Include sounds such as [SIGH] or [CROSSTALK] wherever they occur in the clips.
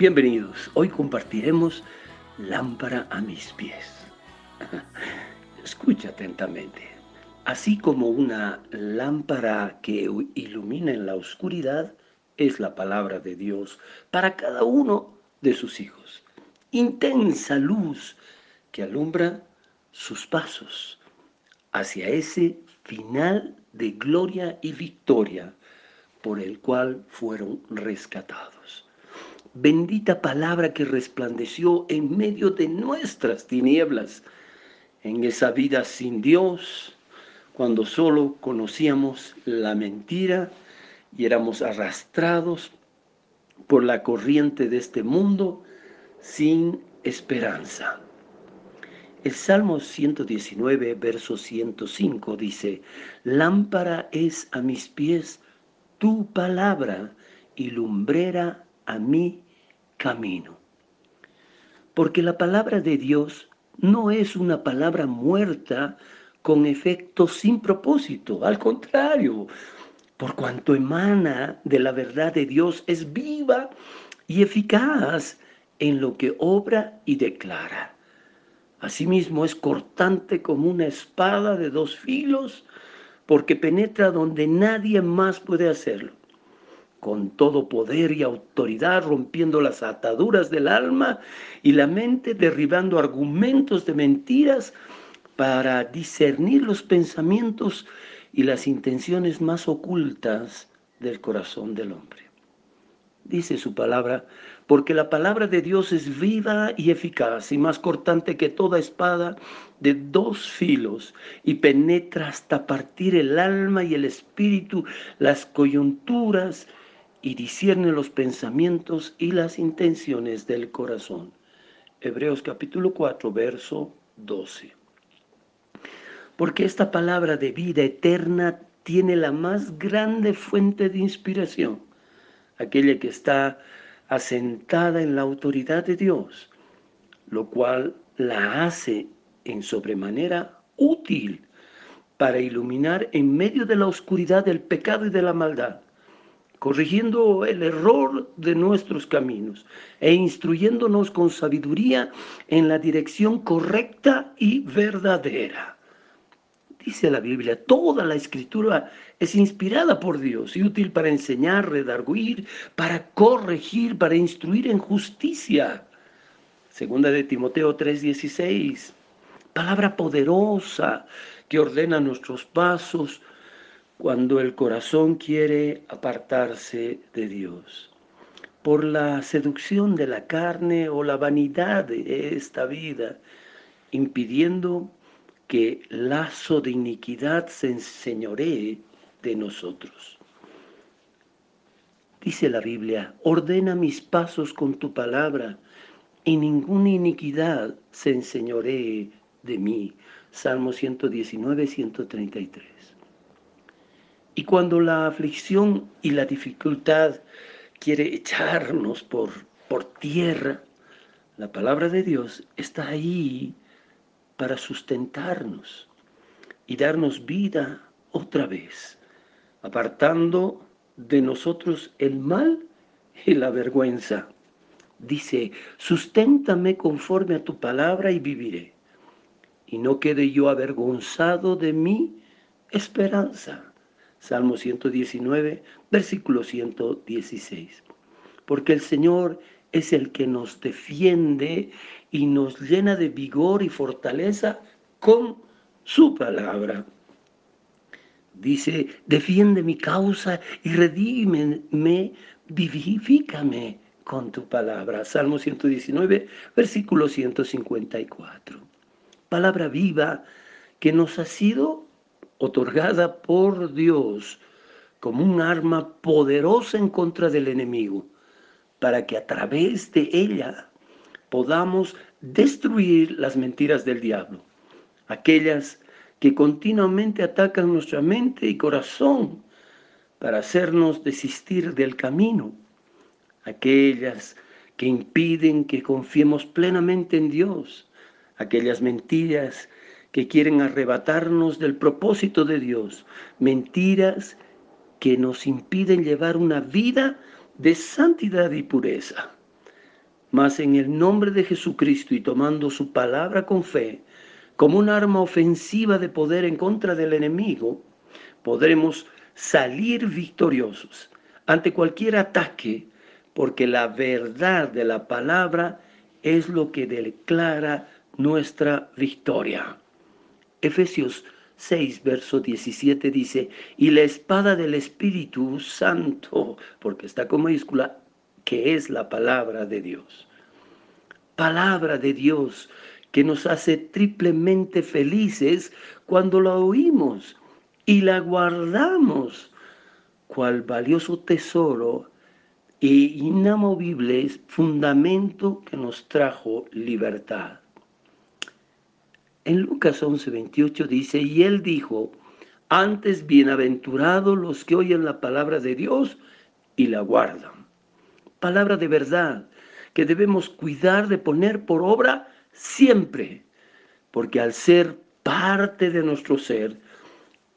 Bienvenidos. Hoy compartiremos lámpara a mis pies. [LAUGHS] Escucha atentamente. Así como una lámpara que ilumina en la oscuridad, es la palabra de Dios para cada uno de sus hijos. Intensa luz que alumbra sus pasos hacia ese final de gloria y victoria por el cual fueron rescatados bendita palabra que resplandeció en medio de nuestras tinieblas, en esa vida sin Dios, cuando solo conocíamos la mentira y éramos arrastrados por la corriente de este mundo sin esperanza. El Salmo 119, verso 105 dice, Lámpara es a mis pies tu palabra y lumbrera a mi camino. Porque la palabra de Dios no es una palabra muerta con efecto sin propósito, al contrario, por cuanto emana de la verdad de Dios, es viva y eficaz en lo que obra y declara. Asimismo es cortante como una espada de dos filos, porque penetra donde nadie más puede hacerlo con todo poder y autoridad, rompiendo las ataduras del alma y la mente, derribando argumentos de mentiras para discernir los pensamientos y las intenciones más ocultas del corazón del hombre. Dice su palabra, porque la palabra de Dios es viva y eficaz y más cortante que toda espada de dos filos y penetra hasta partir el alma y el espíritu, las coyunturas y discierne los pensamientos y las intenciones del corazón. Hebreos capítulo 4, verso 12. Porque esta palabra de vida eterna tiene la más grande fuente de inspiración, aquella que está asentada en la autoridad de Dios, lo cual la hace en sobremanera útil para iluminar en medio de la oscuridad del pecado y de la maldad corrigiendo el error de nuestros caminos e instruyéndonos con sabiduría en la dirección correcta y verdadera. Dice la Biblia, toda la escritura es inspirada por Dios y útil para enseñar, redarguir, para corregir, para instruir en justicia. Segunda de Timoteo 3:16, palabra poderosa que ordena nuestros pasos, cuando el corazón quiere apartarse de Dios por la seducción de la carne o la vanidad de esta vida, impidiendo que lazo de iniquidad se enseñoree de nosotros. Dice la Biblia, ordena mis pasos con tu palabra y ninguna iniquidad se enseñoree de mí. Salmo 119, 133. Y cuando la aflicción y la dificultad quiere echarnos por, por tierra, la palabra de Dios está ahí para sustentarnos y darnos vida otra vez, apartando de nosotros el mal y la vergüenza. Dice, susténtame conforme a tu palabra y viviré, y no quede yo avergonzado de mi esperanza. Salmo 119, versículo 116. Porque el Señor es el que nos defiende y nos llena de vigor y fortaleza con su palabra. Dice, defiende mi causa y redímeme, vivifícame con tu palabra. Salmo 119, versículo 154. Palabra viva que nos ha sido otorgada por Dios como un arma poderosa en contra del enemigo, para que a través de ella podamos destruir las mentiras del diablo, aquellas que continuamente atacan nuestra mente y corazón para hacernos desistir del camino, aquellas que impiden que confiemos plenamente en Dios, aquellas mentiras que quieren arrebatarnos del propósito de Dios, mentiras que nos impiden llevar una vida de santidad y pureza. Mas en el nombre de Jesucristo y tomando su palabra con fe, como un arma ofensiva de poder en contra del enemigo, podremos salir victoriosos ante cualquier ataque, porque la verdad de la palabra es lo que declara nuestra victoria. Efesios 6, verso 17 dice, y la espada del Espíritu Santo, porque está con mayúscula, que es la palabra de Dios. Palabra de Dios que nos hace triplemente felices cuando la oímos y la guardamos, cual valioso tesoro e inamovible fundamento que nos trajo libertad. En Lucas 11, 28 dice, y él dijo, antes bienaventurados los que oyen la palabra de Dios y la guardan. Palabra de verdad que debemos cuidar de poner por obra siempre, porque al ser parte de nuestro ser,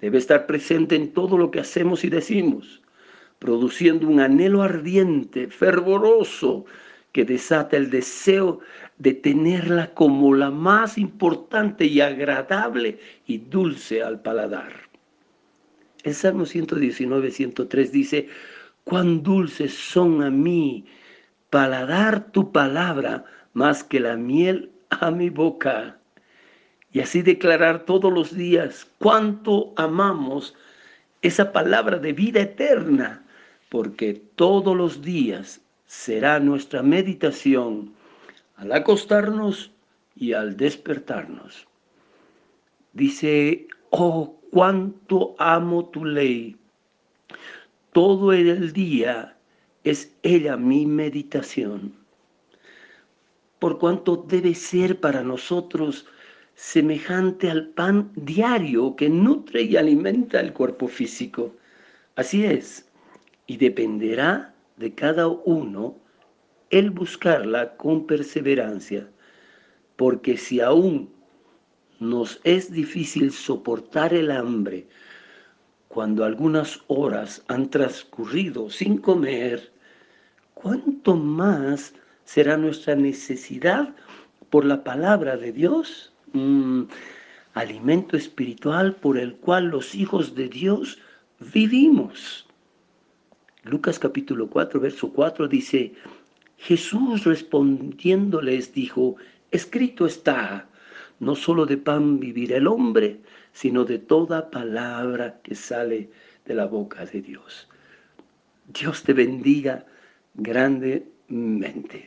debe estar presente en todo lo que hacemos y decimos, produciendo un anhelo ardiente, fervoroso, que desata el deseo de tenerla como la más importante y agradable y dulce al paladar. El Salmo 119, 103 dice, cuán dulces son a mí paladar tu palabra más que la miel a mi boca. Y así declarar todos los días cuánto amamos esa palabra de vida eterna, porque todos los días será nuestra meditación al acostarnos y al despertarnos. Dice, oh, cuánto amo tu ley. Todo el día es ella mi meditación por cuanto debe ser para nosotros semejante al pan diario que nutre y alimenta el cuerpo físico. Así es, y dependerá de cada uno el buscarla con perseverancia, porque si aún nos es difícil soportar el hambre, cuando algunas horas han transcurrido sin comer, cuánto más será nuestra necesidad por la palabra de Dios, alimento espiritual por el cual los hijos de Dios vivimos. Lucas capítulo 4, verso 4 dice, Jesús respondiéndoles dijo, escrito está, no solo de pan vivirá el hombre, sino de toda palabra que sale de la boca de Dios. Dios te bendiga grandemente.